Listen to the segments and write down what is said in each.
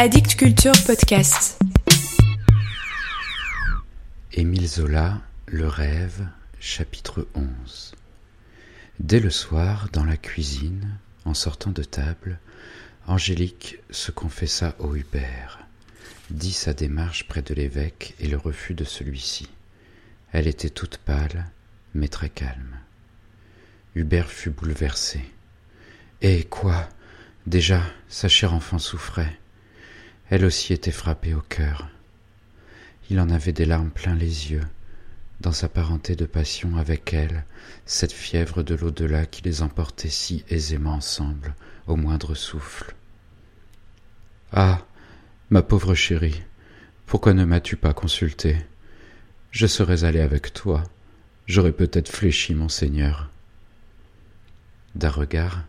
Addict Culture Podcast. Émile Zola, Le rêve, chapitre 11. Dès le soir, dans la cuisine, en sortant de table, Angélique se confessa au Hubert, dit sa démarche près de l'évêque et le refus de celui-ci. Elle était toute pâle, mais très calme. Hubert fut bouleversé. Eh quoi? Déjà, sa chère enfant souffrait. Elle aussi était frappée au cœur. Il en avait des larmes plein les yeux, dans sa parenté de passion avec elle, cette fièvre de l'au-delà qui les emportait si aisément ensemble, au moindre souffle. Ah. Ma pauvre chérie, pourquoi ne m'as tu pas consulté? Je serais allé avec toi, j'aurais peut-être fléchi mon Seigneur. D'un regard,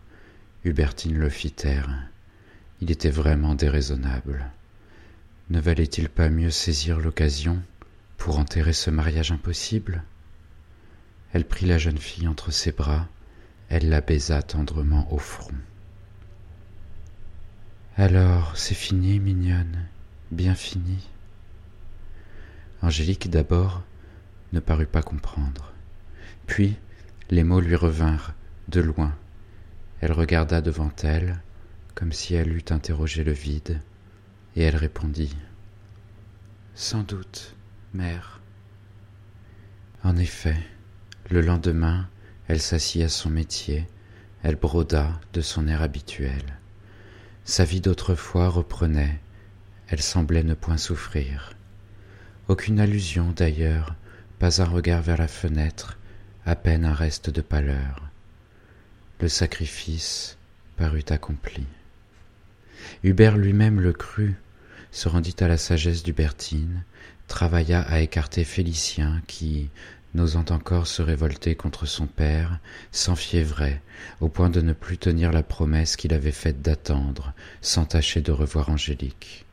Hubertine le fit taire. Il était vraiment déraisonnable. Ne valait-il pas mieux saisir l'occasion pour enterrer ce mariage impossible? Elle prit la jeune fille entre ses bras, elle la baisa tendrement au front. Alors, c'est fini, mignonne, bien fini. Angélique d'abord ne parut pas comprendre. Puis les mots lui revinrent de loin. Elle regarda devant elle, comme si elle eût interrogé le vide, et elle répondit Sans doute, mère. En effet, le lendemain, elle s'assit à son métier, elle broda de son air habituel. Sa vie d'autrefois reprenait, elle semblait ne point souffrir. Aucune allusion d'ailleurs, pas un regard vers la fenêtre, à peine un reste de pâleur le sacrifice parut accompli. Hubert lui-même le crut, se rendit à la sagesse d'Hubertine, travailla à écarter Félicien qui, n'osant encore se révolter contre son père, s'enfiévrait au point de ne plus tenir la promesse qu'il avait faite d'attendre, sans tâcher de revoir Angélique.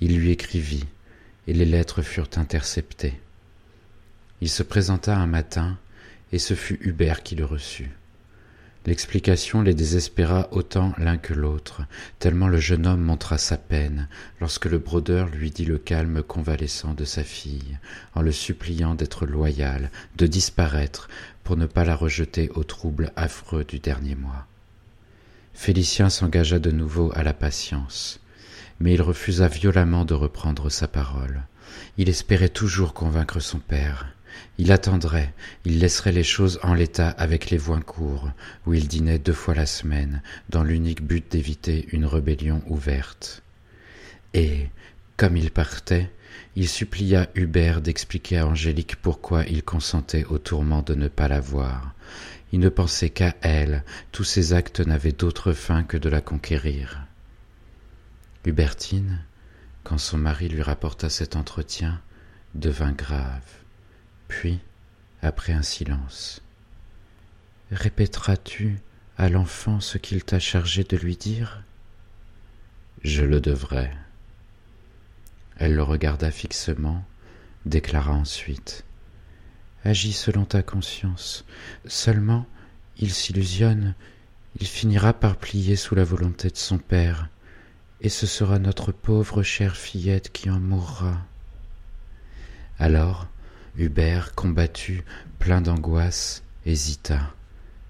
Il lui écrivit, et les lettres furent interceptées. Il se présenta un matin, et ce fut Hubert qui le reçut. L'explication les désespéra autant l'un que l'autre, tellement le jeune homme montra sa peine lorsque le brodeur lui dit le calme convalescent de sa fille, en le suppliant d'être loyal, de disparaître, pour ne pas la rejeter au trouble affreux du dernier mois. Félicien s'engagea de nouveau à la patience, mais il refusa violemment de reprendre sa parole. Il espérait toujours convaincre son père, il attendrait, il laisserait les choses en l'état avec les Voincourt, où il dînait deux fois la semaine, dans l'unique but d'éviter une rébellion ouverte. Et, comme il partait, il supplia Hubert d'expliquer à Angélique pourquoi il consentait au tourment de ne pas la voir. Il ne pensait qu'à elle, tous ses actes n'avaient d'autre fin que de la conquérir. Hubertine, quand son mari lui rapporta cet entretien, devint grave. Puis, après un silence, Répéteras-tu à l'enfant ce qu'il t'a chargé de lui dire? Je le devrais. Elle le regarda fixement, déclara ensuite Agis selon ta conscience. Seulement, il s'illusionne, il finira par plier sous la volonté de son père, et ce sera notre pauvre chère fillette qui en mourra. Alors, Hubert, combattu, plein d'angoisse, hésita,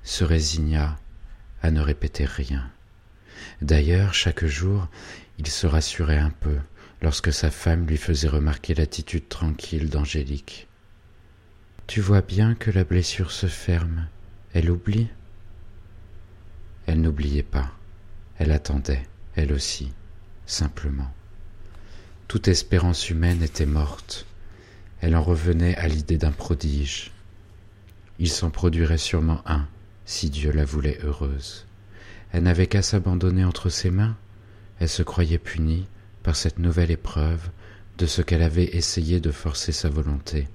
se résigna à ne répéter rien. D'ailleurs, chaque jour, il se rassurait un peu lorsque sa femme lui faisait remarquer l'attitude tranquille d'Angélique. Tu vois bien que la blessure se ferme. Elle oublie? Elle n'oubliait pas. Elle attendait, elle aussi, simplement. Toute espérance humaine était morte elle en revenait à l'idée d'un prodige. Il s'en produirait sûrement un, si Dieu la voulait heureuse. Elle n'avait qu'à s'abandonner entre ses mains. Elle se croyait punie par cette nouvelle épreuve de ce qu'elle avait essayé de forcer sa volonté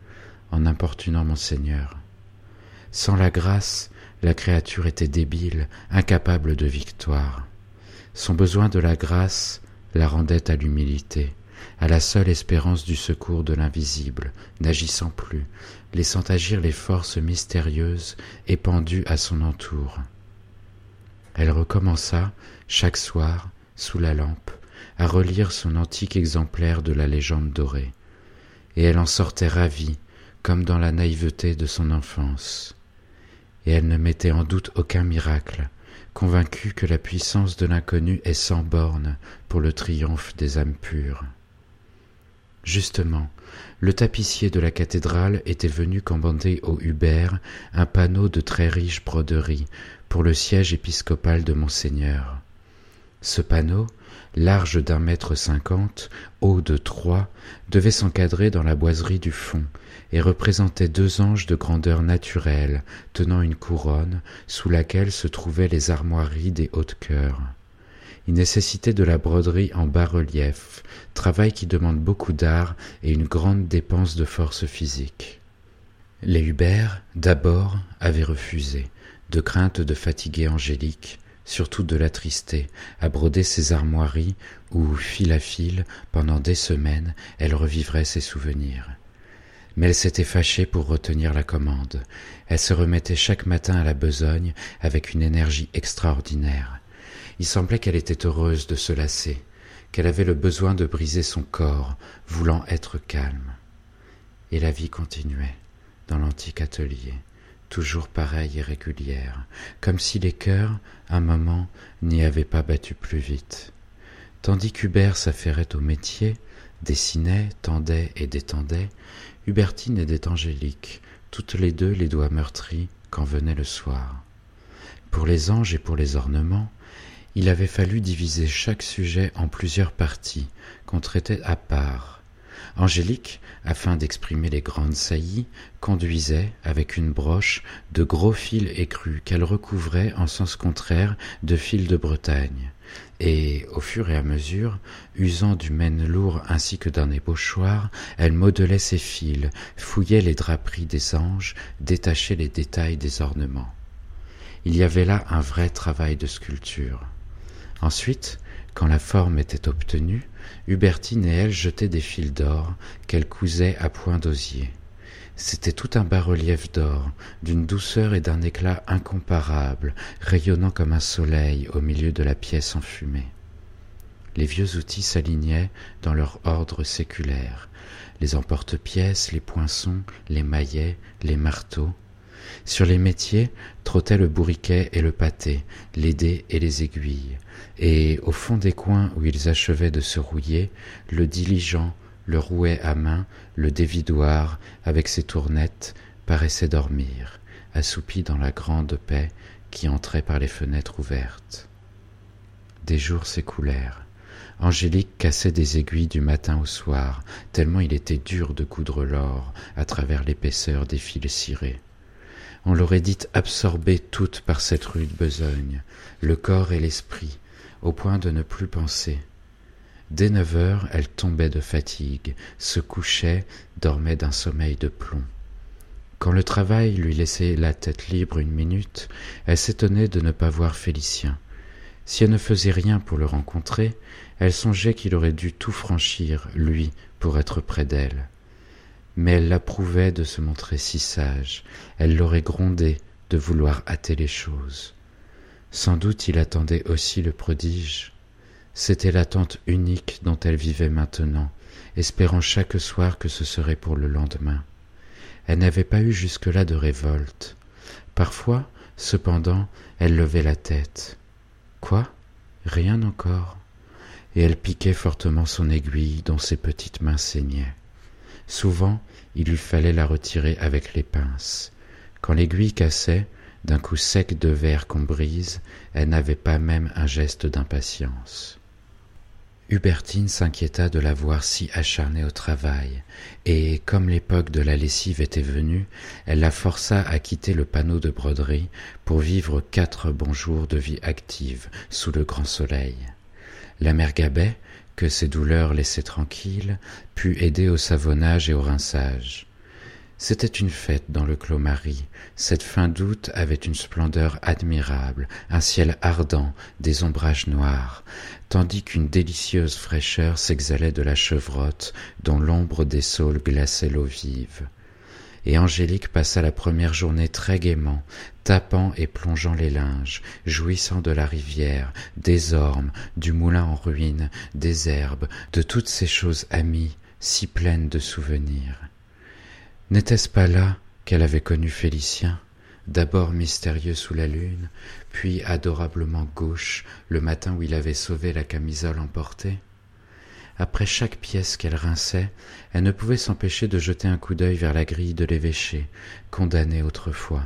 en importunant mon Seigneur. Sans la grâce, la créature était débile, incapable de victoire. Son besoin de la grâce la rendait à l'humilité, à la seule espérance du secours de l'invisible, n'agissant plus, laissant agir les forces mystérieuses épandues à son entour. Elle recommença, chaque soir, sous la lampe, à relire son antique exemplaire de la légende dorée, et elle en sortait ravie, comme dans la naïveté de son enfance. Et elle ne mettait en doute aucun miracle, convaincue que la puissance de l'inconnu est sans borne pour le triomphe des âmes pures. Justement, le tapissier de la cathédrale était venu commander au Hubert un panneau de très riche broderie pour le siège épiscopal de Monseigneur. Ce panneau, large d'un mètre cinquante, haut de trois, devait s'encadrer dans la boiserie du fond et représentait deux anges de grandeur naturelle tenant une couronne sous laquelle se trouvaient les armoiries des hautes cœurs. Il nécessitait de la broderie en bas-relief, travail qui demande beaucoup d'art et une grande dépense de force physique. Les Hubert, d'abord, avaient refusé, de crainte de fatiguer Angélique, surtout de l'attrister, à broder ses armoiries où, fil à fil, pendant des semaines, elle revivrait ses souvenirs. Mais elle s'était fâchée pour retenir la commande. Elle se remettait chaque matin à la besogne avec une énergie extraordinaire. Il semblait qu'elle était heureuse de se lasser, qu'elle avait le besoin de briser son corps, voulant être calme. Et la vie continuait dans l'antique atelier, toujours pareille et régulière, comme si les cœurs, un moment, n'y avaient pas battu plus vite. Tandis qu'Hubert s'affairait au métier, dessinait, tendait et détendait, Hubertine aidait Angélique, toutes les deux les doigts meurtris quand venait le soir. Pour les anges et pour les ornements, il avait fallu diviser chaque sujet en plusieurs parties qu'on traitait à part. Angélique, afin d'exprimer les grandes saillies, conduisait, avec une broche, de gros fils écrus qu'elle recouvrait en sens contraire de fils de Bretagne, et, au fur et à mesure, usant du mène lourd ainsi que d'un ébauchoir, elle modelait ses fils, fouillait les draperies des anges, détachait les détails des ornements. Il y avait là un vrai travail de sculpture. Ensuite, quand la forme était obtenue, Hubertine et elle jetaient des fils d'or qu'elles cousaient à point d'osier. C'était tout un bas-relief d'or, d'une douceur et d'un éclat incomparables, rayonnant comme un soleil au milieu de la pièce enfumée. Les vieux outils s'alignaient dans leur ordre séculaire, les emporte-pièces, les poinçons, les maillets, les marteaux, sur les métiers trottaient le bourriquet et le pâté, les dés et les aiguilles, et au fond des coins où ils achevaient de se rouiller, le diligent, le rouet à main, le dévidoir, avec ses tournettes, paraissait dormir, assoupi dans la grande paix qui entrait par les fenêtres ouvertes. Des jours s'écoulèrent. Angélique cassait des aiguilles du matin au soir, tellement il était dur de coudre l'or à travers l'épaisseur des fils cirés on l'aurait dit absorbée toute par cette rude besogne, le corps et l'esprit, au point de ne plus penser. Dès neuf heures, elle tombait de fatigue, se couchait, dormait d'un sommeil de plomb. Quand le travail lui laissait la tête libre une minute, elle s'étonnait de ne pas voir Félicien. Si elle ne faisait rien pour le rencontrer, elle songeait qu'il aurait dû tout franchir, lui, pour être près d'elle mais elle l'approuvait de se montrer si sage, elle l'aurait grondé de vouloir hâter les choses. Sans doute il attendait aussi le prodige. C'était l'attente unique dont elle vivait maintenant, espérant chaque soir que ce serait pour le lendemain. Elle n'avait pas eu jusque-là de révolte. Parfois, cependant, elle levait la tête. Quoi? Rien encore. Et elle piquait fortement son aiguille dont ses petites mains saignaient. Souvent, il lui fallait la retirer avec les pinces. Quand l'aiguille cassait, d'un coup sec de verre qu'on brise, elle n'avait pas même un geste d'impatience. Hubertine s'inquiéta de la voir si acharnée au travail, et comme l'époque de la lessive était venue, elle la força à quitter le panneau de broderie pour vivre quatre bons jours de vie active sous le grand soleil. La mère Gabet, que ses douleurs laissaient tranquille, put aider au savonnage et au rinçage. C'était une fête dans le Clos Marie. Cette fin d'août avait une splendeur admirable, un ciel ardent, des ombrages noirs, tandis qu'une délicieuse fraîcheur s'exhalait de la chevrotte dont l'ombre des saules glaçait l'eau vive. et Angélique passa la première journée très gaiement, tapant et plongeant les linges, jouissant de la rivière, des ormes, du moulin en ruine, des herbes, de toutes ces choses amies, si pleines de souvenirs. N'était-ce pas là qu'elle avait connu Félicien, d'abord mystérieux sous la lune, puis adorablement gauche le matin où il avait sauvé la camisole emportée? Après chaque pièce qu'elle rinçait, elle ne pouvait s'empêcher de jeter un coup d'œil vers la grille de l'évêché, condamné autrefois.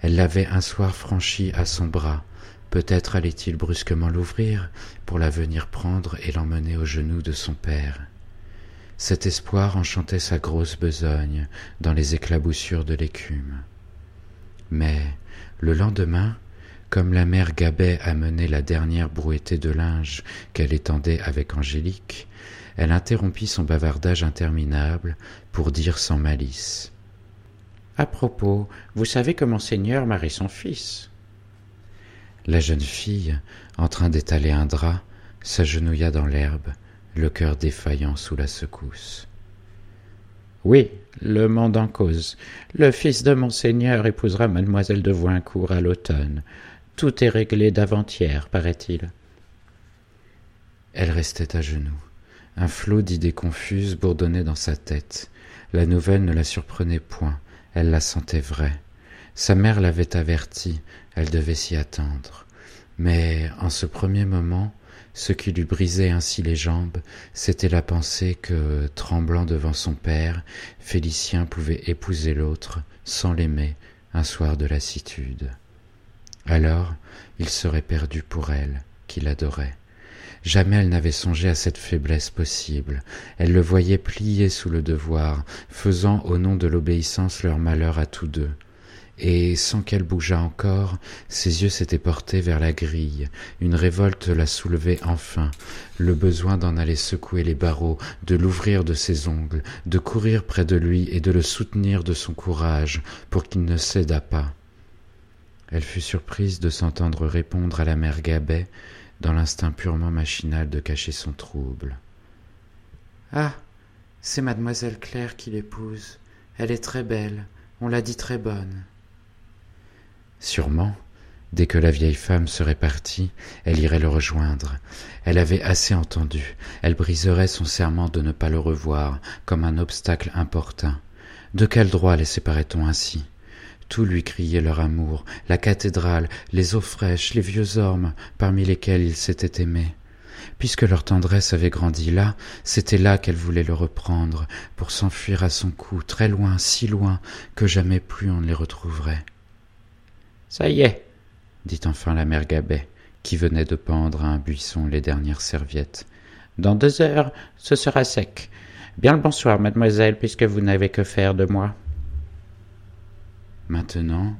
Elle l'avait un soir franchi à son bras. Peut-être allait-il brusquement l'ouvrir pour la venir prendre et l'emmener aux genoux de son père. Cet espoir enchantait sa grosse besogne dans les éclaboussures de l'écume. Mais le lendemain, comme la mère Gabet amenait la dernière brouettée de linge qu'elle étendait avec Angélique, elle interrompit son bavardage interminable pour dire sans malice. À propos, vous savez que monseigneur marie son fils. La jeune fille, en train d'étaler un drap, s'agenouilla dans l'herbe, le cœur défaillant sous la secousse. Oui, le monde en cause. Le fils de monseigneur épousera mademoiselle de Voincourt à l'automne. Tout est réglé d'avant-hier, paraît-il. Elle restait à genoux. Un flot d'idées confuses bourdonnait dans sa tête. La nouvelle ne la surprenait point, elle la sentait vraie. Sa mère l'avait avertie, elle devait s'y attendre. Mais en ce premier moment, ce qui lui brisait ainsi les jambes, c'était la pensée que, tremblant devant son père, Félicien pouvait épouser l'autre, sans l'aimer, un soir de lassitude. Alors il serait perdu pour elle, qui l'adorait. Jamais elle n'avait songé à cette faiblesse possible. Elle le voyait plié sous le devoir, faisant au nom de l'obéissance leur malheur à tous deux. Et sans qu'elle bougeât encore, ses yeux s'étaient portés vers la grille. Une révolte la soulevait enfin, le besoin d'en aller secouer les barreaux, de l'ouvrir de ses ongles, de courir près de lui et de le soutenir de son courage, pour qu'il ne cédât pas. Elle fut surprise de s'entendre répondre à la mère Gabet dans l'instinct purement machinal de cacher son trouble. Ah. C'est mademoiselle Claire qui l'épouse. Elle est très belle, on l'a dit très bonne. Sûrement, dès que la vieille femme serait partie, elle irait le rejoindre. Elle avait assez entendu, elle briserait son serment de ne pas le revoir, comme un obstacle importun. De quel droit les séparait on ainsi? Tout lui criait leur amour, la cathédrale, les eaux fraîches, les vieux ormes parmi lesquels ils s'étaient aimés. Puisque leur tendresse avait grandi là, c'était là qu'elle voulait le reprendre, pour s'enfuir à son cou, très loin, si loin, que jamais plus on ne les retrouverait. Ça y est, dit enfin la mère Gabet, qui venait de pendre à un buisson les dernières serviettes. Dans deux heures, ce sera sec. Bien le bonsoir, mademoiselle, puisque vous n'avez que faire de moi. Maintenant,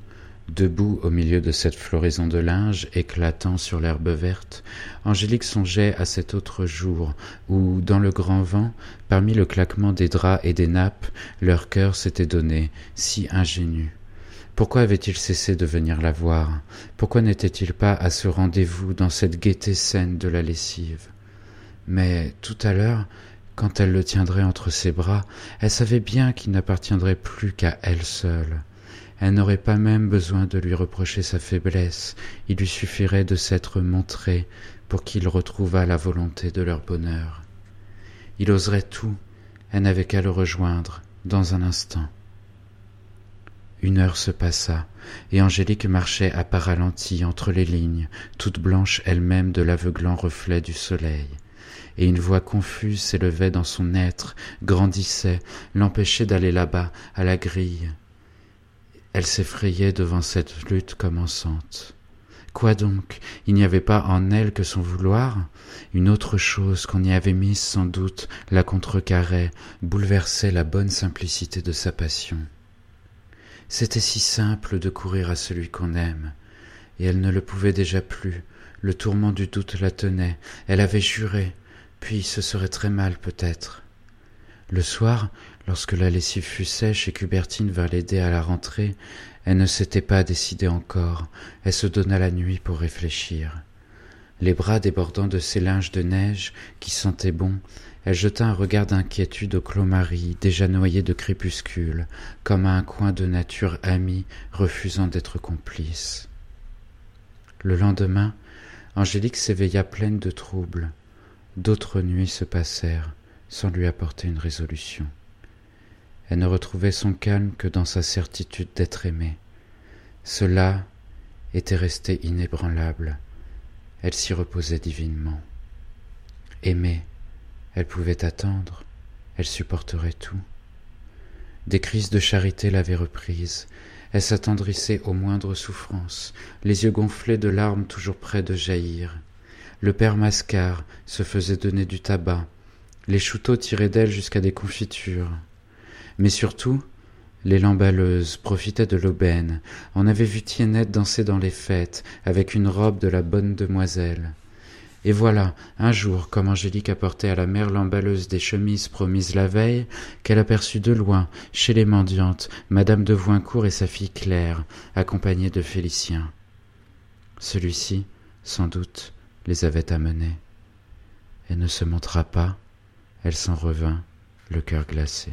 debout au milieu de cette floraison de linge éclatant sur l'herbe verte, Angélique songeait à cet autre jour où, dans le grand vent, parmi le claquement des draps et des nappes, leur cœur s'était donné, si ingénu. Pourquoi avait-il cessé de venir la voir? Pourquoi n'était-il pas à ce rendez-vous dans cette gaieté saine de la lessive? Mais tout à l'heure, quand elle le tiendrait entre ses bras, elle savait bien qu'il n'appartiendrait plus qu'à elle seule. Elle n'aurait pas même besoin de lui reprocher sa faiblesse, il lui suffirait de s'être montré pour qu'il retrouvât la volonté de leur bonheur. Il oserait tout, elle n'avait qu'à le rejoindre, dans un instant. Une heure se passa, et Angélique marchait à pas ralenti entre les lignes, toute blanche elle-même de l'aveuglant reflet du soleil et une voix confuse s'élevait dans son être, grandissait, l'empêchait d'aller là-bas, à la grille. Elle s'effrayait devant cette lutte commençante. Quoi donc? Il n'y avait pas en elle que son vouloir? Une autre chose qu'on y avait mise sans doute la contrecarrait, bouleversait la bonne simplicité de sa passion. C'était si simple de courir à celui qu'on aime, et elle ne le pouvait déjà plus, le tourment du doute la tenait, elle avait juré, puis ce serait très mal peut-être. Le soir, lorsque la lessive fut sèche et qu'Hubertine vint l'aider à la rentrée, elle ne s'était pas décidée encore, elle se donna la nuit pour réfléchir. Les bras débordant de ses linges de neige qui sentaient bon, elle jeta un regard d'inquiétude au Clos-Marie, déjà noyé de crépuscule, comme à un coin de nature amie refusant d'être complice. Le lendemain, Angélique s'éveilla pleine de troubles. D'autres nuits se passèrent sans lui apporter une résolution. Elle ne retrouvait son calme que dans sa certitude d'être aimée. Cela était resté inébranlable. Elle s'y reposait divinement. Aimée, elle pouvait attendre, elle supporterait tout. Des crises de charité l'avaient reprise, elle s'attendrissait aux moindres souffrances, les yeux gonflés de larmes toujours près de jaillir. Le père Mascar se faisait donner du tabac, les chouteaux tiraient d'elle jusqu'à des confitures. Mais surtout, les lamballeuses profitaient de l'aubaine. On avait vu Tiennette danser dans les fêtes, avec une robe de la bonne demoiselle. Et voilà, un jour, comme Angélique apportait à la mère l'emballeuse des chemises promises la veille, qu'elle aperçut de loin, chez les mendiantes, madame de Voincourt et sa fille Claire, accompagnée de Félicien. Celui-ci, sans doute, les avait amenés. Elle ne se montra pas, elle s'en revint, le cœur glacé.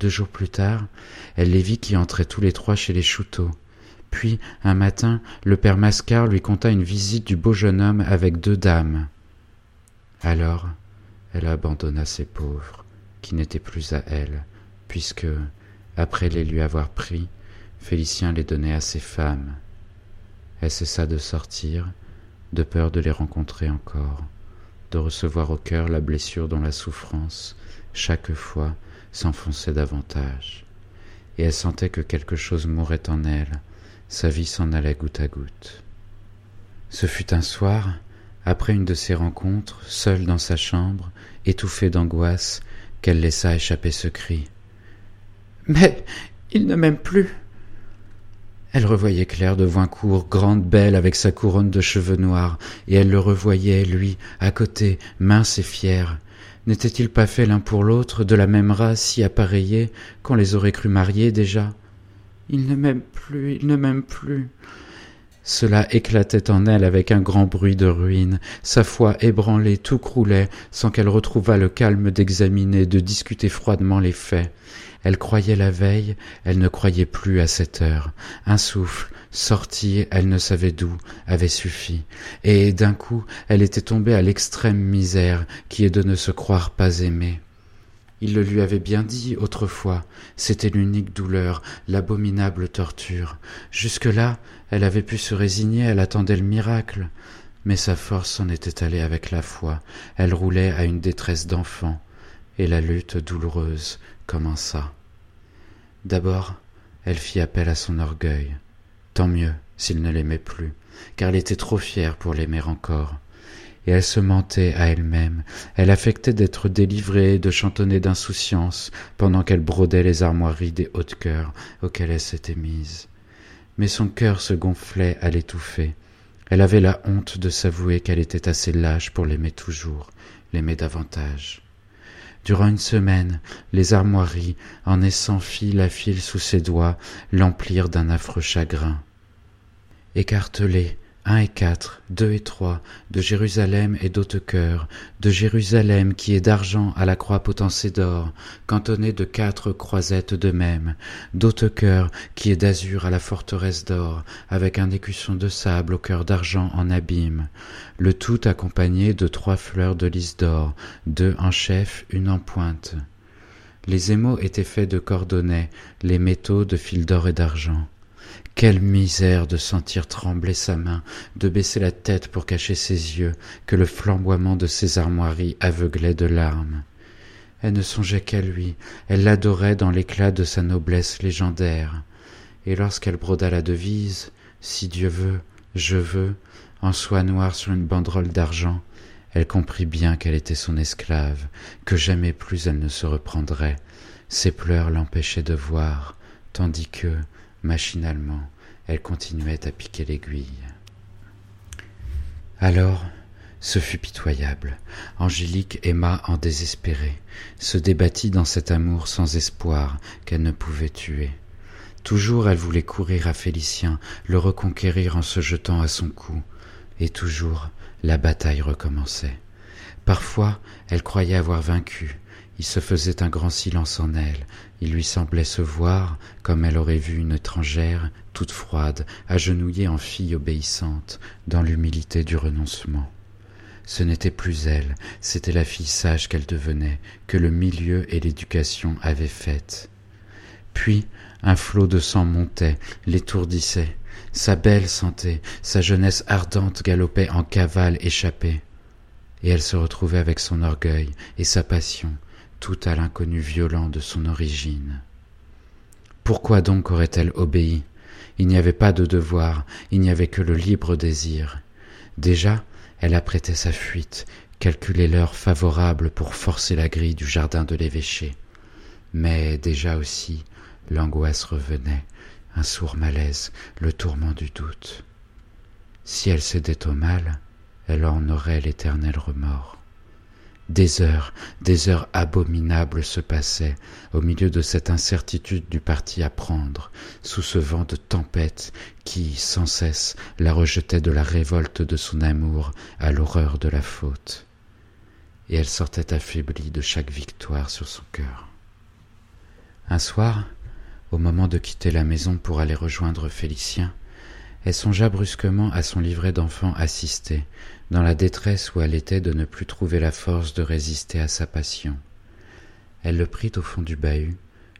Deux jours plus tard, elle les vit qui entraient tous les trois chez les Chouteaux. Puis, un matin, le père Mascar lui conta une visite du beau jeune homme avec deux dames. Alors, elle abandonna ses pauvres, qui n'étaient plus à elle, puisque, après les lui avoir pris, Félicien les donnait à ses femmes. Elle cessa de sortir, de peur de les rencontrer encore, de recevoir au cœur la blessure dont la souffrance, chaque fois, s'enfonçait davantage, et elle sentait que quelque chose mourait en elle, sa vie s'en allait goutte à goutte. Ce fut un soir, après une de ces rencontres, seule dans sa chambre, étouffée d'angoisse, qu'elle laissa échapper ce cri. Mais il ne m'aime plus. Elle revoyait Claire de Voincourt, grande, belle, avec sa couronne de cheveux noirs, et elle le revoyait, lui, à côté, mince et fier. N'étaient-ils pas faits l'un pour l'autre, de la même race si appareillée, qu'on les aurait crus mariés déjà? Il ne m'aime plus, il ne m'aime plus. Cela éclatait en elle avec un grand bruit de ruine. Sa foi ébranlée, tout croulait, sans qu'elle retrouvât le calme d'examiner, de discuter froidement les faits. Elle croyait la veille, elle ne croyait plus à cette heure. Un souffle, sorti, elle ne savait d'où, avait suffi. Et d'un coup, elle était tombée à l'extrême misère qui est de ne se croire pas aimée. Il le lui avait bien dit autrefois, c'était l'unique douleur, l'abominable torture. Jusque-là, elle avait pu se résigner, elle attendait le miracle. Mais sa force s'en était allée avec la foi, elle roulait à une détresse d'enfant, et la lutte douloureuse commença. D'abord, elle fit appel à son orgueil. Tant mieux s'il ne l'aimait plus, car elle était trop fière pour l'aimer encore et elle se mentait à elle-même, elle affectait d'être délivrée, de chantonner d'insouciance, pendant qu'elle brodait les armoiries des hautes cœurs auxquelles elle s'était mise. Mais son cœur se gonflait à l'étouffer. Elle avait la honte de s'avouer qu'elle était assez lâche pour l'aimer toujours, l'aimer davantage. Durant une semaine, les armoiries, en essant fil à fil sous ses doigts, l'emplirent d'un affreux chagrin. Écartelé, 1 et 4, 2 et 3, de Jérusalem et d'Hautecoeur, de Jérusalem qui est d'argent à la croix potencée d'or, cantonnée de quatre croisettes de même, d'Hautecoeur qui est d'azur à la forteresse d'or, avec un écusson de sable au cœur d'argent en abîme, le tout accompagné de trois fleurs de lys d'or, deux en chef, une en pointe. Les émaux étaient faits de cordonnets, les métaux de fil d'or et d'argent. Quelle misère de sentir trembler sa main, de baisser la tête pour cacher ses yeux, que le flamboiement de ses armoiries aveuglait de larmes. Elle ne songeait qu'à lui, elle l'adorait dans l'éclat de sa noblesse légendaire. Et lorsqu'elle broda la devise, si Dieu veut, je veux, en soie noire sur une banderole d'argent, elle comprit bien qu'elle était son esclave, que jamais plus elle ne se reprendrait. Ses pleurs l'empêchaient de voir, tandis que, Machinalement, elle continuait à piquer l'aiguille. Alors, ce fut pitoyable. Angélique aima en désespéré, se débattit dans cet amour sans espoir qu'elle ne pouvait tuer. Toujours elle voulait courir à Félicien, le reconquérir en se jetant à son cou. Et toujours, la bataille recommençait. Parfois, elle croyait avoir vaincu. Il se faisait un grand silence en elle. Il lui semblait se voir, comme elle aurait vu une étrangère, toute froide, agenouillée en fille obéissante, dans l'humilité du renoncement. Ce n'était plus elle, c'était la fille sage qu'elle devenait, que le milieu et l'éducation avaient faite. Puis un flot de sang montait, l'étourdissait. Sa belle santé, sa jeunesse ardente galopait en cavale échappée. Et elle se retrouvait avec son orgueil et sa passion, tout à l'inconnu violent de son origine. Pourquoi donc aurait-elle obéi? Il n'y avait pas de devoir, il n'y avait que le libre désir. Déjà, elle apprêtait sa fuite, calculait l'heure favorable pour forcer la grille du jardin de l'évêché. Mais déjà aussi, l'angoisse revenait, un sourd malaise, le tourment du doute. Si elle cédait au mal, elle en aurait l'éternel remords. Des heures, des heures abominables se passaient au milieu de cette incertitude du parti à prendre, sous ce vent de tempête qui, sans cesse, la rejetait de la révolte de son amour à l'horreur de la faute. Et elle sortait affaiblie de chaque victoire sur son cœur. Un soir, au moment de quitter la maison pour aller rejoindre Félicien, elle songea brusquement à son livret d'enfant assisté, dans la détresse où elle était de ne plus trouver la force de résister à sa passion. Elle le prit au fond du bahut,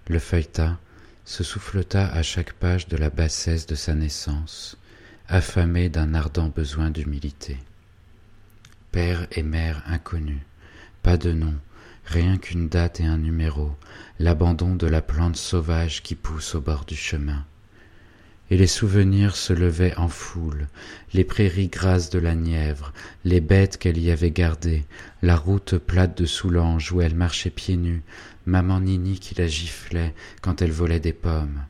le feuilleta, se souffleta à chaque page de la bassesse de sa naissance, affamée d'un ardent besoin d'humilité. Père et mère inconnus, pas de nom, rien qu'une date et un numéro, l'abandon de la plante sauvage qui pousse au bord du chemin et les souvenirs se levaient en foule, les prairies grasses de la Nièvre, les bêtes qu'elle y avait gardées, la route plate de Soulanges où elle marchait pieds nus, maman Nini qui la giflait quand elle volait des pommes.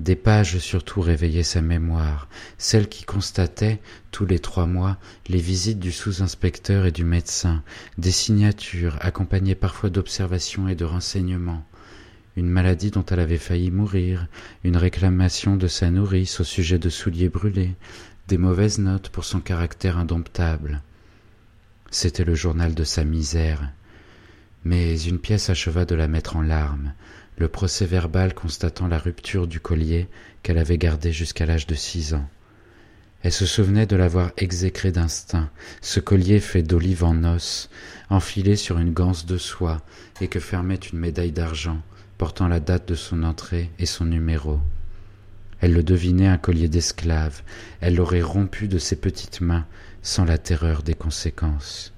Des pages surtout réveillaient sa mémoire, celles qui constataient, tous les trois mois, les visites du sous-inspecteur et du médecin, des signatures accompagnées parfois d'observations et de renseignements, une maladie dont elle avait failli mourir, une réclamation de sa nourrice au sujet de souliers brûlés, des mauvaises notes pour son caractère indomptable. C'était le journal de sa misère. Mais une pièce acheva de la mettre en larmes, le procès verbal constatant la rupture du collier qu'elle avait gardé jusqu'à l'âge de six ans. Elle se souvenait de l'avoir exécré d'instinct, ce collier fait d'olive en os, enfilé sur une ganse de soie, et que fermait une médaille d'argent, portant la date de son entrée et son numéro. Elle le devinait un collier d'esclave, elle l'aurait rompu de ses petites mains sans la terreur des conséquences.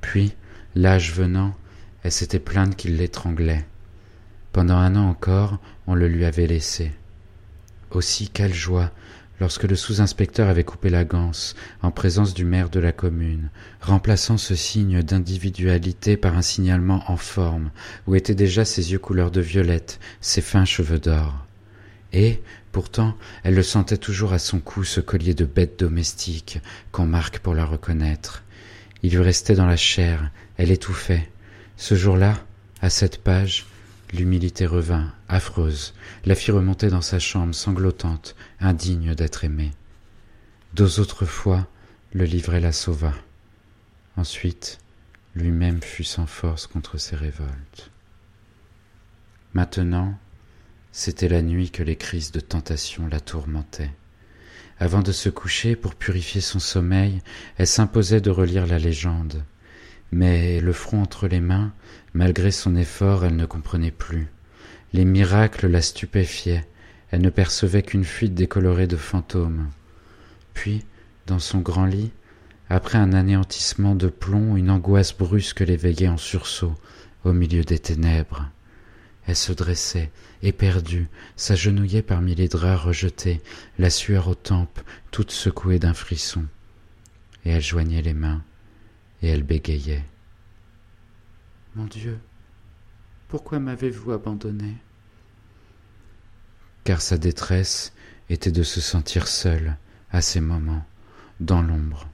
Puis, l'âge venant, elle s'était plainte qu'il l'étranglait. Pendant un an encore, on le lui avait laissé. Aussi, quelle joie lorsque le sous-inspecteur avait coupé la ganse en présence du maire de la commune, remplaçant ce signe d'individualité par un signalement en forme, où étaient déjà ses yeux couleur de violette, ses fins cheveux d'or. Et, pourtant, elle le sentait toujours à son cou ce collier de bête domestique qu'on marque pour la reconnaître. Il lui restait dans la chair, elle étouffait. Ce jour-là, à cette page, L'humilité revint, affreuse, la fit remonter dans sa chambre sanglotante, indigne d'être aimée. Deux autres fois, le livret la sauva. Ensuite, lui-même fut sans force contre ses révoltes. Maintenant, c'était la nuit que les crises de tentation la tourmentaient. Avant de se coucher, pour purifier son sommeil, elle s'imposait de relire la légende. Mais le front entre les mains, malgré son effort, elle ne comprenait plus. Les miracles la stupéfiaient, elle ne percevait qu'une fuite décolorée de fantômes. Puis, dans son grand lit, après un anéantissement de plomb, une angoisse brusque l'éveillait en sursaut, au milieu des ténèbres. Elle se dressait, éperdue, s'agenouillait parmi les draps rejetés, la sueur aux tempes, toute secouée d'un frisson. Et elle joignait les mains, et elle bégayait. Mon Dieu, pourquoi m'avez-vous abandonné Car sa détresse était de se sentir seule à ces moments, dans l'ombre.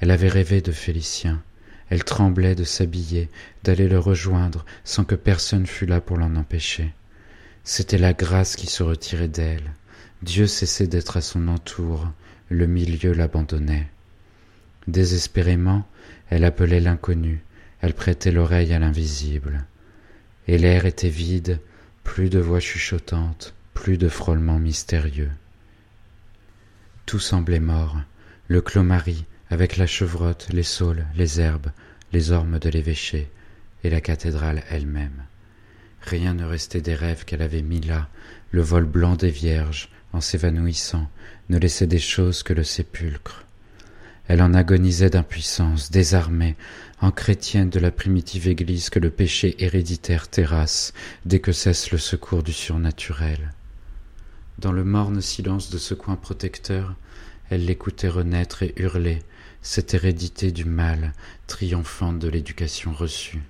Elle avait rêvé de Félicien, elle tremblait de s'habiller, d'aller le rejoindre sans que personne fût là pour l'en empêcher. C'était la grâce qui se retirait d'elle. Dieu cessait d'être à son entour, le milieu l'abandonnait. Désespérément, elle appelait l'inconnu, elle prêtait l'oreille à l'invisible. Et l'air était vide, plus de voix chuchotantes, plus de frôlements mystérieux. Tout semblait mort, le clos-marie, avec la chevrotte, les saules, les herbes, les ormes de l'évêché, et la cathédrale elle-même. Rien ne restait des rêves qu'elle avait mis là, le vol blanc des vierges, en s'évanouissant, ne laissait des choses que le sépulcre. Elle en agonisait d'impuissance, désarmée, en chrétienne de la primitive Église que le péché héréditaire terrasse dès que cesse le secours du surnaturel. Dans le morne silence de ce coin protecteur, elle l'écoutait renaître et hurler, cette hérédité du mal, triomphante de l'éducation reçue.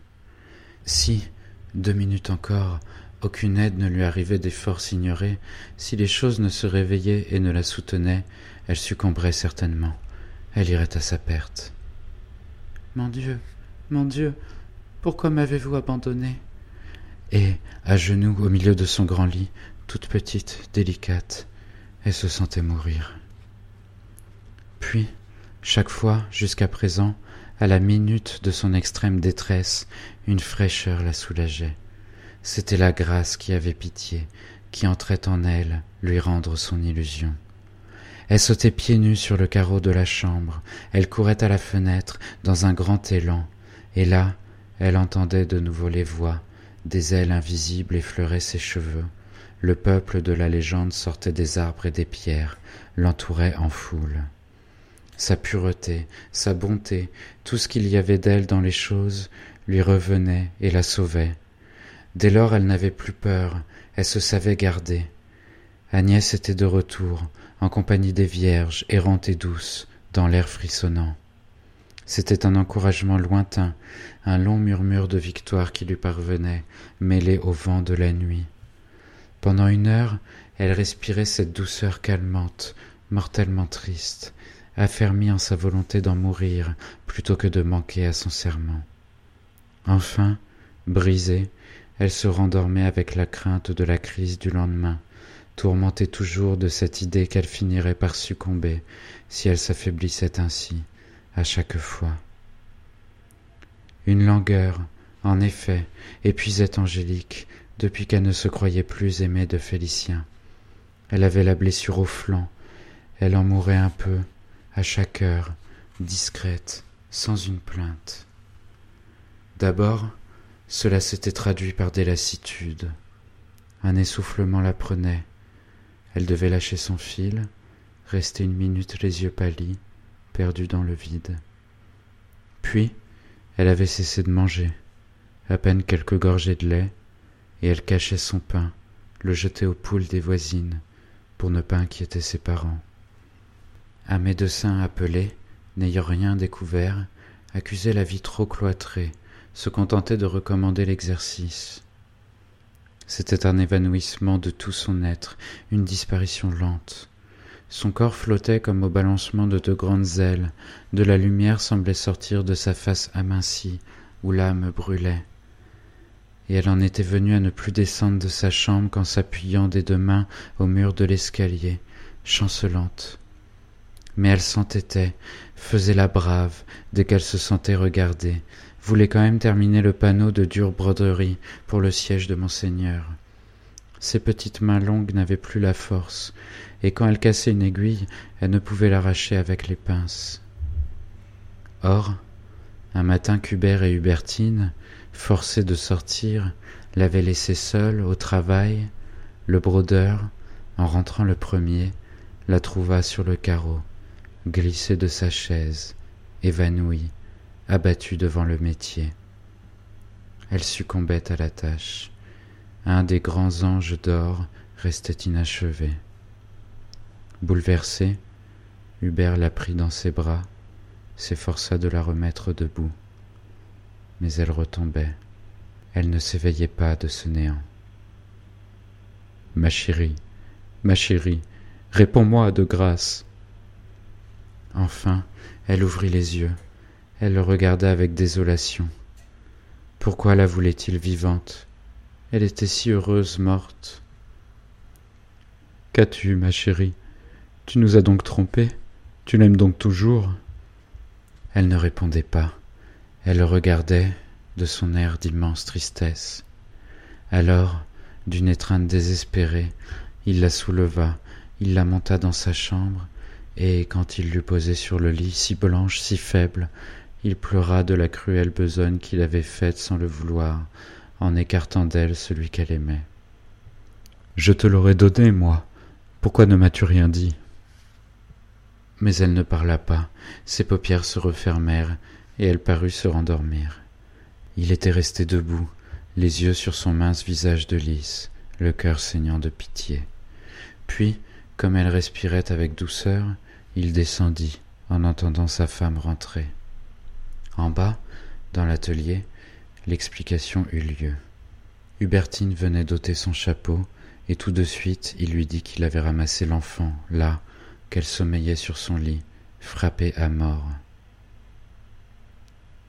Si, deux minutes encore, aucune aide ne lui arrivait des forces ignorées, si les choses ne se réveillaient et ne la soutenaient, elle succomberait certainement, elle irait à sa perte. Mon Dieu, mon Dieu, pourquoi m'avez-vous abandonnée? Et, à genoux au milieu de son grand lit, toute petite, délicate, elle se sentait mourir. Puis, chaque fois, jusqu'à présent, à la minute de son extrême détresse, une fraîcheur la soulageait. C'était la grâce qui avait pitié, qui entrait en elle lui rendre son illusion. Elle sautait pieds nus sur le carreau de la chambre, elle courait à la fenêtre dans un grand élan, et là, elle entendait de nouveau les voix, des ailes invisibles effleuraient ses cheveux, le peuple de la légende sortait des arbres et des pierres, l'entourait en foule sa pureté, sa bonté, tout ce qu'il y avait d'elle dans les choses, lui revenait et la sauvait. Dès lors elle n'avait plus peur, elle se savait garder. Agnès était de retour, en compagnie des vierges, errantes et douces, dans l'air frissonnant. C'était un encouragement lointain, un long murmure de victoire qui lui parvenait, mêlé au vent de la nuit. Pendant une heure, elle respirait cette douceur calmante, mortellement triste, affermie en sa volonté d'en mourir plutôt que de manquer à son serment. Enfin, brisée, elle se rendormait avec la crainte de la crise du lendemain, tourmentée toujours de cette idée qu'elle finirait par succomber si elle s'affaiblissait ainsi à chaque fois. Une langueur, en effet, épuisait Angélique depuis qu'elle ne se croyait plus aimée de Félicien. Elle avait la blessure au flanc, elle en mourait un peu, à chaque heure, discrète, sans une plainte. D'abord, cela s'était traduit par des lassitudes. Un essoufflement la prenait. Elle devait lâcher son fil, rester une minute les yeux pâlis, perdus dans le vide. Puis, elle avait cessé de manger, à peine quelques gorgées de lait, et elle cachait son pain, le jetait aux poules des voisines, pour ne pas inquiéter ses parents. Un médecin appelé, n'ayant rien découvert, accusait la vie trop cloîtrée, se contentait de recommander l'exercice. C'était un évanouissement de tout son être, une disparition lente. Son corps flottait comme au balancement de deux grandes ailes, de la lumière semblait sortir de sa face amincie, où l'âme brûlait. Et elle en était venue à ne plus descendre de sa chambre qu'en s'appuyant des deux mains au mur de l'escalier, chancelante, mais elle s'entêtait, faisait la brave dès qu'elle se sentait regardée, voulait quand même terminer le panneau de dure broderie pour le siège de monseigneur. Ses petites mains longues n'avaient plus la force, et quand elle cassait une aiguille, elle ne pouvait l'arracher avec les pinces. Or, un matin qu'Hubert et Hubertine, forcés de sortir, l'avaient laissée seule au travail, le brodeur, en rentrant le premier, la trouva sur le carreau, glissait de sa chaise, évanouie, abattue devant le métier. Elle succombait à la tâche. Un des grands anges d'or restait inachevé. Bouleversé, Hubert la prit dans ses bras, s'efforça de la remettre debout. Mais elle retombait. Elle ne s'éveillait pas de ce néant. Ma chérie, ma chérie, réponds-moi de grâce. Enfin, elle ouvrit les yeux. Elle le regarda avec désolation. Pourquoi la voulait-il vivante? Elle était si heureuse morte. Qu'as-tu, ma chérie? Tu nous as donc trompés? Tu l'aimes donc toujours? Elle ne répondait pas. Elle le regardait de son air d'immense tristesse. Alors, d'une étreinte désespérée, il la souleva, il la monta dans sa chambre, et quand il l'eut posée sur le lit, si blanche, si faible, il pleura de la cruelle besogne qu'il avait faite sans le vouloir, en écartant d'elle celui qu'elle aimait. Je te l'aurais donné, moi. Pourquoi ne m'as-tu rien dit? Mais elle ne parla pas, ses paupières se refermèrent, et elle parut se rendormir. Il était resté debout, les yeux sur son mince visage de lys, le cœur saignant de pitié. Puis, comme elle respirait avec douceur, il descendit en entendant sa femme rentrer. En bas, dans l'atelier, l'explication eut lieu. Hubertine venait d'ôter son chapeau, et tout de suite il lui dit qu'il avait ramassé l'enfant, là, qu'elle sommeillait sur son lit, frappée à mort.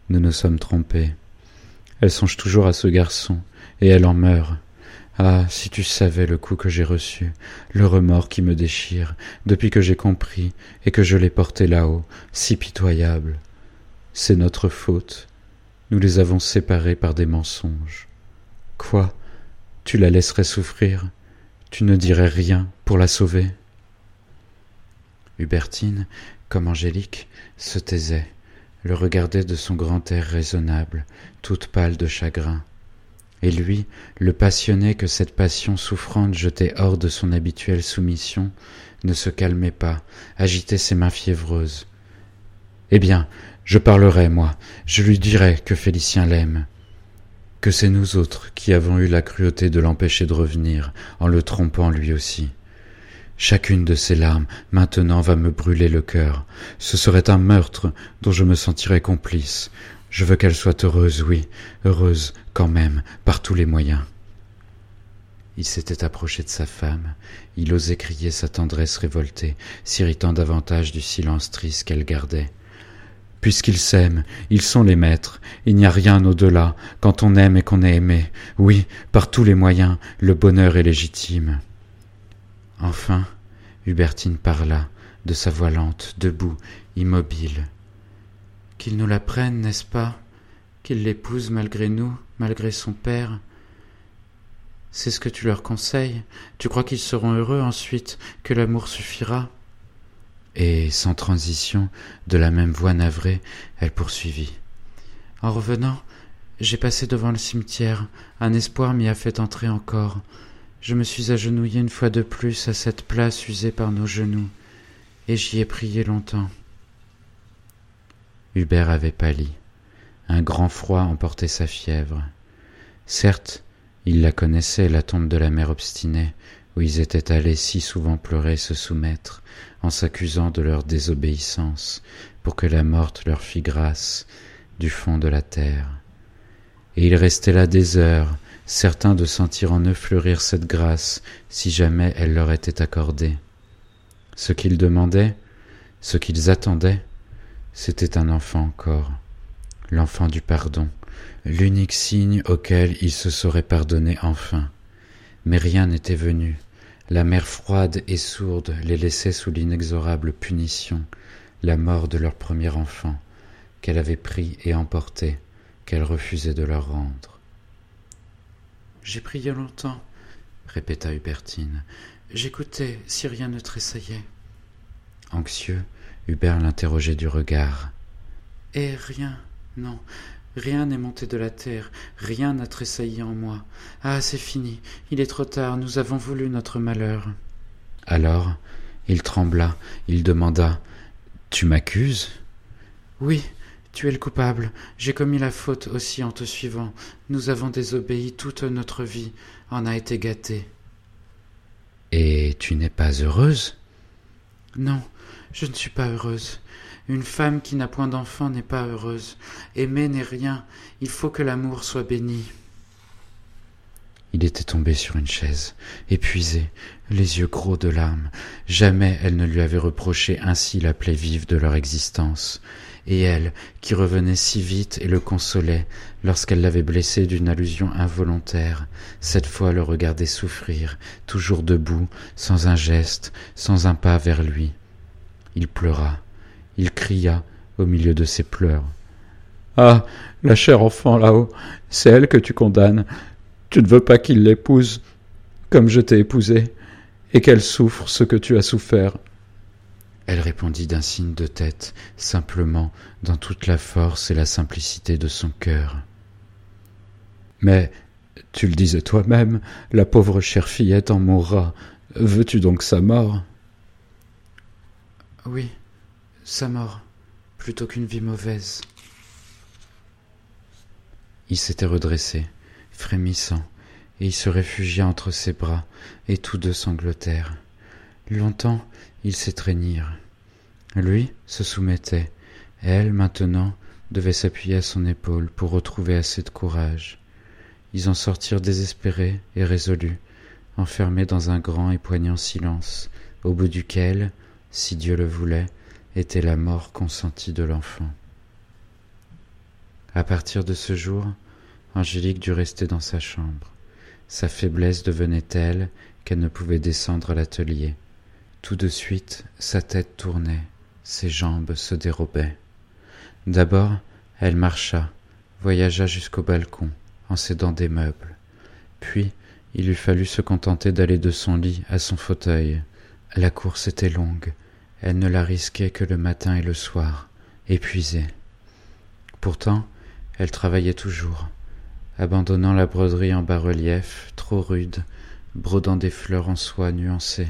Nous nous sommes trompés, elle songe toujours à ce garçon, et elle en meurt. Ah, si tu savais le coup que j'ai reçu, le remords qui me déchire, depuis que j'ai compris, et que je l'ai porté là-haut, si pitoyable. C'est notre faute. Nous les avons séparés par des mensonges. Quoi? Tu la laisserais souffrir? Tu ne dirais rien pour la sauver? Hubertine, comme Angélique, se taisait le regardait de son grand air raisonnable, toute pâle de chagrin. Et lui, le passionné que cette passion souffrante jetait hors de son habituelle soumission, ne se calmait pas, agitait ses mains fiévreuses. Eh bien, je parlerai, moi, je lui dirai que Félicien l'aime, que c'est nous autres qui avons eu la cruauté de l'empêcher de revenir, en le trompant lui aussi. Chacune de ces larmes maintenant va me brûler le cœur. Ce serait un meurtre dont je me sentirais complice. Je veux qu'elle soit heureuse, oui, heureuse quand même, par tous les moyens. Il s'était approché de sa femme, il osait crier sa tendresse révoltée, s'irritant davantage du silence triste qu'elle gardait. Puisqu'ils s'aiment, ils sont les maîtres, il n'y a rien au-delà, quand on aime et qu'on est aimé. Oui, par tous les moyens, le bonheur est légitime. Enfin, Hubertine parla, de sa voix lente, debout, immobile. Qu'ils nous la prennent, n'est-ce pas? Qu'ils l'épousent malgré nous, malgré son père C'est ce que tu leur conseilles Tu crois qu'ils seront heureux ensuite, que l'amour suffira? Et, sans transition, de la même voix navrée, elle poursuivit. En revenant, j'ai passé devant le cimetière, un espoir m'y a fait entrer encore. Je me suis agenouillé une fois de plus à cette place usée par nos genoux, et j'y ai prié longtemps. Hubert avait pâli. Un grand froid emportait sa fièvre. Certes, il la connaissait, la tombe de la mère obstinée, où ils étaient allés si souvent pleurer se soumettre, en s'accusant de leur désobéissance, pour que la morte leur fît grâce du fond de la terre. Et il restait là des heures, certains de sentir en eux fleurir cette grâce si jamais elle leur était accordée. Ce qu'ils demandaient, ce qu'ils attendaient, c'était un enfant encore, l'enfant du pardon, l'unique signe auquel ils se seraient pardonnés enfin. Mais rien n'était venu. La mer froide et sourde les laissait sous l'inexorable punition, la mort de leur premier enfant, qu'elle avait pris et emporté, qu'elle refusait de leur rendre. J'ai prié longtemps, répéta Hubertine. J'écoutais si rien ne tressaillait. Anxieux, Hubert l'interrogeait du regard. Et rien, non, rien n'est monté de la terre, rien n'a tressailli en moi. Ah, c'est fini, il est trop tard, nous avons voulu notre malheur. Alors, il trembla, il demanda Tu m'accuses? Oui, tu es le coupable. J'ai commis la faute aussi en te suivant. Nous avons désobéi toute notre vie, en a été gâtée. Et tu n'es pas heureuse? Non, je ne suis pas heureuse. Une femme qui n'a point d'enfant n'est pas heureuse. Aimer n'est rien. Il faut que l'amour soit béni. Il était tombé sur une chaise, épuisé, les yeux gros de larmes. Jamais elle ne lui avait reproché ainsi la plaie vive de leur existence et elle, qui revenait si vite et le consolait lorsqu'elle l'avait blessé d'une allusion involontaire, cette fois le regardait souffrir, toujours debout, sans un geste, sans un pas vers lui. Il pleura, il cria, au milieu de ses pleurs. Ah. La chère enfant là-haut, c'est elle que tu condamnes. Tu ne veux pas qu'il l'épouse comme je t'ai épousé, et qu'elle souffre ce que tu as souffert. Elle répondit d'un signe de tête, simplement, dans toute la force et la simplicité de son cœur. Mais, tu le disais toi-même, la pauvre chère fillette en mourra. Veux-tu donc sa mort? Oui, sa mort, plutôt qu'une vie mauvaise. Il s'était redressé, frémissant, et il se réfugia entre ses bras, et tous deux sanglotèrent. Longtemps ils s'étreignirent. Lui se soumettait, elle, maintenant, devait s'appuyer à son épaule pour retrouver assez de courage. Ils en sortirent désespérés et résolus, enfermés dans un grand et poignant silence, au bout duquel, si Dieu le voulait, était la mort consentie de l'enfant. À partir de ce jour, Angélique dut rester dans sa chambre. Sa faiblesse devenait telle qu'elle ne pouvait descendre l'atelier. Tout de suite, sa tête tournait, ses jambes se dérobaient. D'abord, elle marcha, voyagea jusqu'au balcon, en s'aidant des meubles. Puis, il lui fallut se contenter d'aller de son lit à son fauteuil. La course était longue, elle ne la risquait que le matin et le soir, épuisée. Pourtant, elle travaillait toujours, abandonnant la broderie en bas-relief, trop rude, brodant des fleurs en soie nuancées.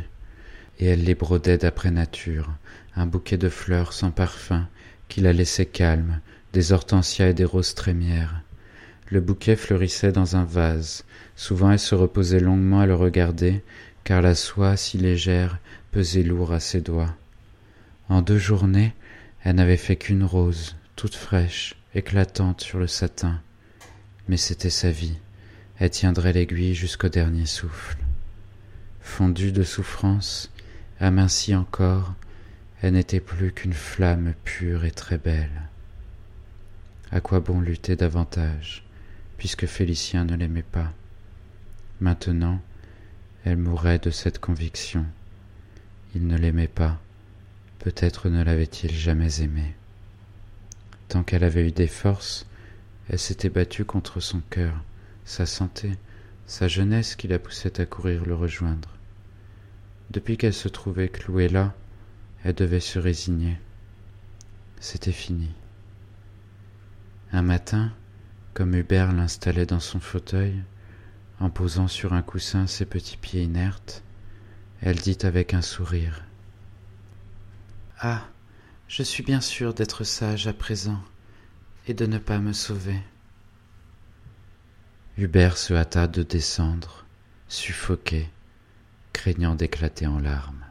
Et elle les brodait d'après nature, un bouquet de fleurs sans parfum qui la laissait calme, des hortensias et des roses trémières. Le bouquet fleurissait dans un vase. Souvent elle se reposait longuement à le regarder, car la soie si légère pesait lourd à ses doigts. En deux journées, elle n'avait fait qu'une rose, toute fraîche, éclatante sur le satin mais c'était sa vie. Elle tiendrait l'aiguille jusqu'au dernier souffle. Fondue de souffrance, amincie encore, elle n'était plus qu'une flamme pure et très belle. À quoi bon lutter davantage, puisque Félicien ne l'aimait pas? Maintenant, elle mourait de cette conviction. Il ne l'aimait pas, peut-être ne l'avait-il jamais aimée. Tant qu'elle avait eu des forces, elle s'était battue contre son cœur, sa santé, sa jeunesse qui la poussait à courir le rejoindre. Depuis qu'elle se trouvait clouée là, elle devait se résigner. C'était fini. Un matin, comme Hubert l'installait dans son fauteuil, en posant sur un coussin ses petits pieds inertes, elle dit avec un sourire Ah, je suis bien sûre d'être sage à présent et de ne pas me sauver. Hubert se hâta de descendre, suffoqué, craignant d'éclater en larmes.